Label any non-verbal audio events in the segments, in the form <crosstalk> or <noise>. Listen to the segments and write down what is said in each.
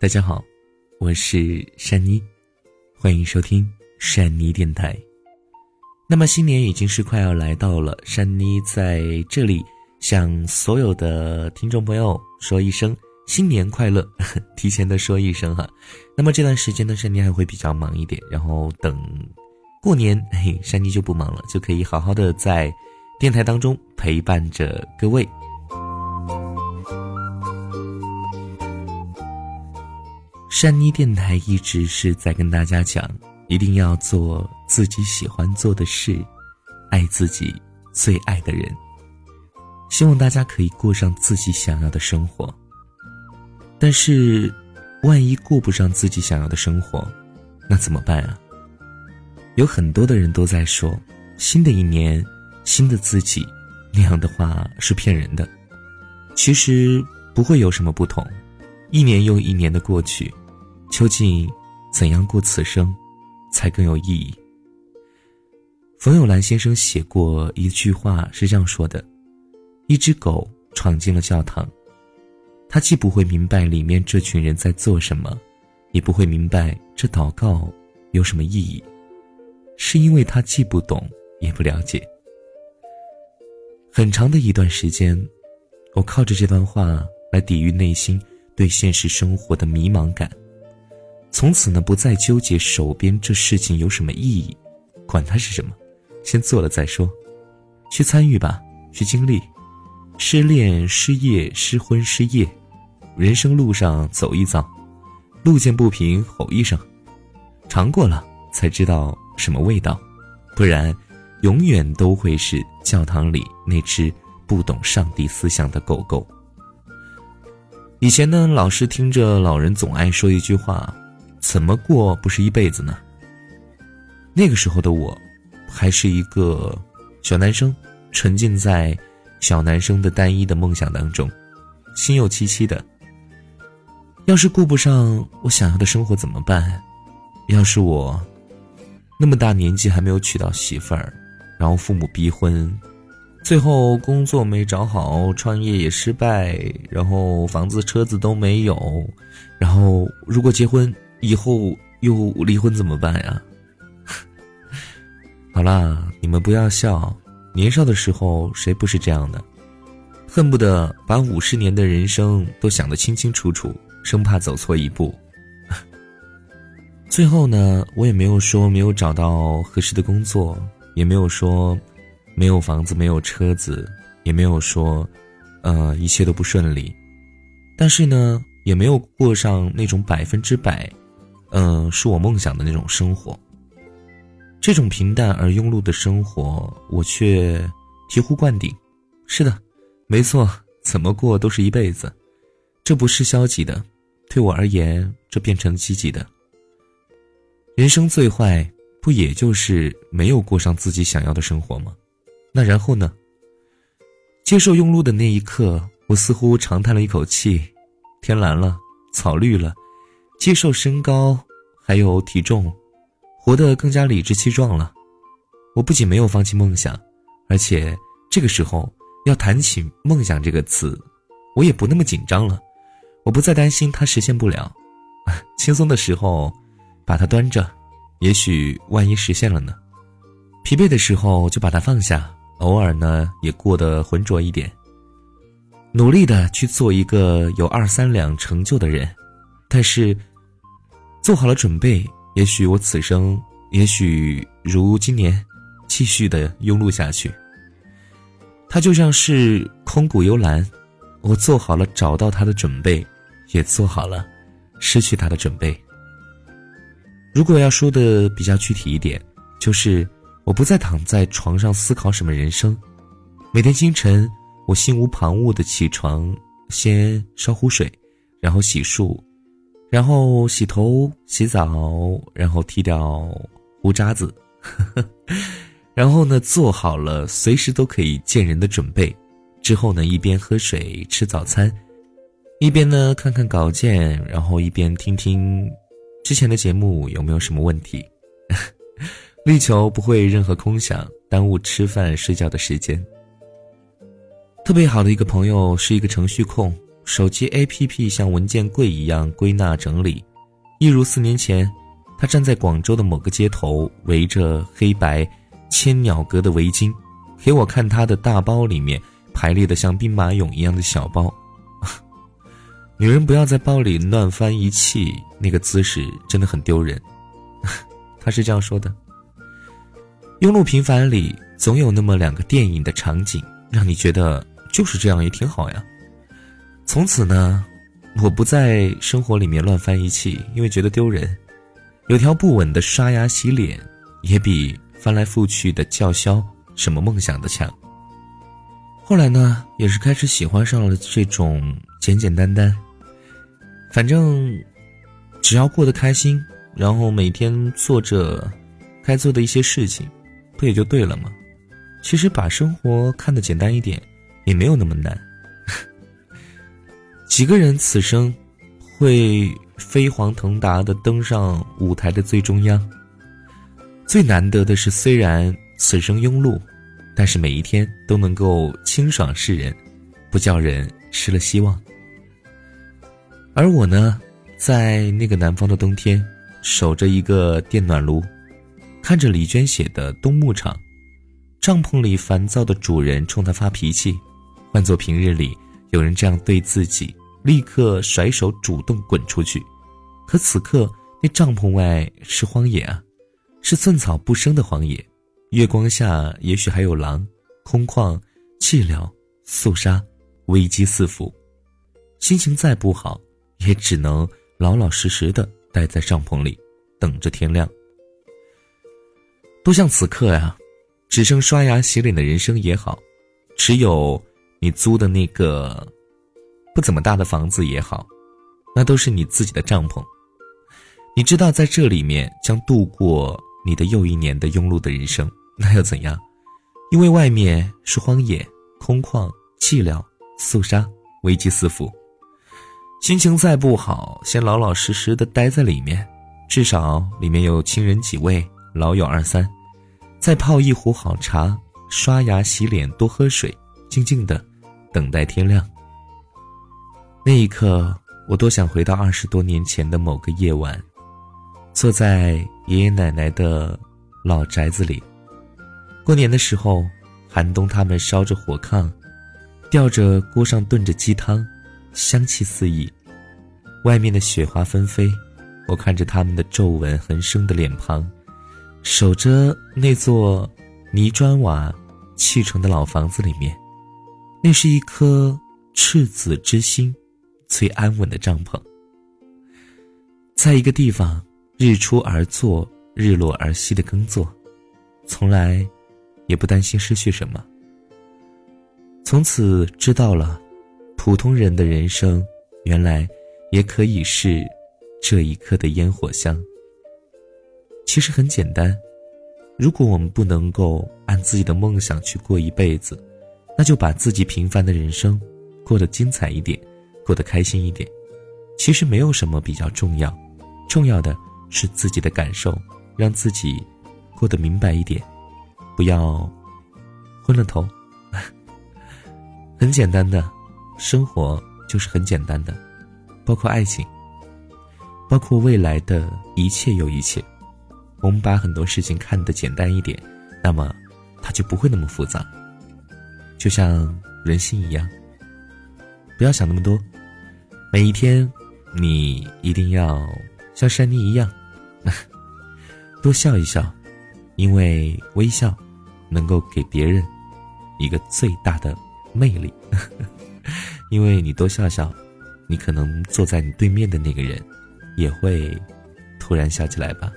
大家好，我是善妮，欢迎收听善妮电台。那么新年已经是快要来到了，善妮在这里向所有的听众朋友说一声新年快乐，<laughs> 提前的说一声哈。那么这段时间呢，善妮还会比较忙一点，然后等过年，嘿，善妮就不忙了，就可以好好的在电台当中陪伴着各位。山妮电台一直是在跟大家讲，一定要做自己喜欢做的事，爱自己最爱的人。希望大家可以过上自己想要的生活。但是，万一过不上自己想要的生活，那怎么办啊？有很多的人都在说，新的一年，新的自己，那样的话是骗人的。其实不会有什么不同，一年又一年的过去。究竟怎样过此生才更有意义？冯友兰先生写过一句话是这样说的：“一只狗闯进了教堂，它既不会明白里面这群人在做什么，也不会明白这祷告有什么意义，是因为它既不懂也不了解。”很长的一段时间，我靠着这段话来抵御内心对现实生活的迷茫感。从此呢，不再纠结手边这事情有什么意义，管它是什么，先做了再说，去参与吧，去经历，失恋、失业、失婚、失业，人生路上走一遭，路见不平吼一声，尝过了才知道什么味道，不然，永远都会是教堂里那只不懂上帝思想的狗狗。以前呢，老是听着老人总爱说一句话。怎么过不是一辈子呢？那个时候的我，还是一个小男生，沉浸在小男生的单一的梦想当中，心有戚戚的。要是顾不上我想要的生活怎么办？要是我那么大年纪还没有娶到媳妇儿，然后父母逼婚，最后工作没找好，创业也失败，然后房子车子都没有，然后如果结婚。以后又离婚怎么办呀？<laughs> 好啦，你们不要笑，年少的时候谁不是这样的？恨不得把五十年的人生都想得清清楚楚，生怕走错一步。<laughs> 最后呢，我也没有说没有找到合适的工作，也没有说没有房子、没有车子，也没有说，呃，一切都不顺利。但是呢，也没有过上那种百分之百。嗯，是我梦想的那种生活。这种平淡而庸碌的生活，我却醍醐灌顶。是的，没错，怎么过都是一辈子。这不是消极的，对我而言，这变成积极的。人生最坏，不也就是没有过上自己想要的生活吗？那然后呢？接受庸碌的那一刻，我似乎长叹了一口气。天蓝了，草绿了。接受身高，还有体重，活得更加理直气壮了。我不仅没有放弃梦想，而且这个时候要谈起梦想这个词，我也不那么紧张了。我不再担心它实现不了，<laughs> 轻松的时候把它端着，也许万一实现了呢？疲惫的时候就把它放下，偶尔呢也过得浑浊一点，努力的去做一个有二三两成就的人，但是。做好了准备，也许我此生，也许如今年，继续的庸碌下去。它就像是空谷幽兰，我做好了找到它的准备，也做好了失去它的准备。如果要说的比较具体一点，就是我不再躺在床上思考什么人生，每天清晨，我心无旁骛的起床，先烧壶水，然后洗漱。然后洗头、洗澡，然后剃掉胡渣子，呵 <laughs> 呵然后呢，做好了随时都可以见人的准备。之后呢，一边喝水吃早餐，一边呢看看稿件，然后一边听听之前的节目有没有什么问题，<laughs> 力求不会任何空想耽误吃饭睡觉的时间。特别好的一个朋友是一个程序控。手机 APP 像文件柜一样归纳整理，一如四年前，他站在广州的某个街头，围着黑白千鸟格的围巾，给我看他的大包里面排列的像兵马俑一样的小包。<laughs> 女人不要在包里乱翻一气，那个姿势真的很丢人。<laughs> 他是这样说的。庸碌平凡里总有那么两个电影的场景，让你觉得就是这样也挺好呀。从此呢，我不在生活里面乱翻一气，因为觉得丢人。有条不紊的刷牙洗脸，也比翻来覆去的叫嚣什么梦想的强。后来呢，也是开始喜欢上了这种简简单单，反正只要过得开心，然后每天做着该做的一些事情，不也就对了吗？其实把生活看得简单一点，也没有那么难。几个人此生会飞黄腾达的登上舞台的最中央？最难得的是，虽然此生庸碌，但是每一天都能够清爽示人，不叫人失了希望。而我呢，在那个南方的冬天，守着一个电暖炉，看着李娟写的《冬牧场》，帐篷里烦躁的主人冲他发脾气，换做平日里有人这样对自己。立刻甩手主动滚出去，可此刻那帐篷外是荒野啊，是寸草不生的荒野。月光下也许还有狼，空旷、寂寥、肃杀、危机四伏。心情再不好，也只能老老实实的待在帐篷里，等着天亮。多像此刻呀，只剩刷牙洗脸的人生也好，只有你租的那个。不怎么大的房子也好，那都是你自己的帐篷。你知道在这里面将度过你的又一年的庸碌的人生，那又怎样？因为外面是荒野、空旷、寂寥、肃杀、危机四伏。心情再不好，先老老实实的待在里面，至少里面有亲人几位、老友二三。再泡一壶好茶，刷牙洗脸，多喝水，静静的等待天亮。那一刻，我多想回到二十多年前的某个夜晚，坐在爷爷奶奶的老宅子里。过年的时候，寒冬他们烧着火炕，吊着锅上炖着鸡汤，香气四溢。外面的雪花纷飞，我看着他们的皱纹横生的脸庞，守着那座泥砖瓦砌成的老房子里面，那是一颗赤子之心。最安稳的帐篷，在一个地方，日出而作，日落而息的耕作，从来也不担心失去什么。从此知道了，普通人的人生，原来也可以是这一刻的烟火香。其实很简单，如果我们不能够按自己的梦想去过一辈子，那就把自己平凡的人生过得精彩一点。过得开心一点，其实没有什么比较重要，重要的是自己的感受，让自己过得明白一点，不要昏了头。<laughs> 很简单的生活就是很简单的，包括爱情，包括未来的一切又一切。我们把很多事情看得简单一点，那么它就不会那么复杂。就像人心一样，不要想那么多。每一天，你一定要像珊妮一样，<laughs> 多笑一笑，因为微笑能够给别人一个最大的魅力。<laughs> 因为你多笑笑，你可能坐在你对面的那个人也会突然笑起来吧。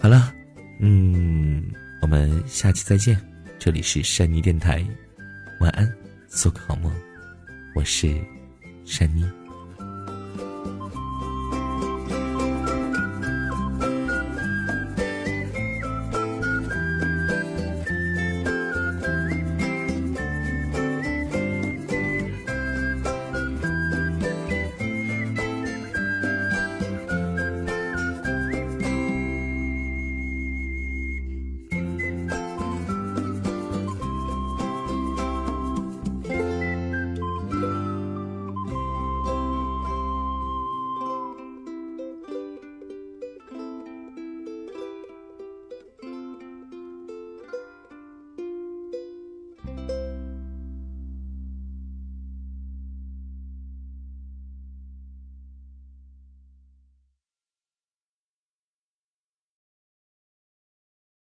好了，嗯，我们下期再见。这里是珊妮电台，晚安，做个好梦。我是。神秘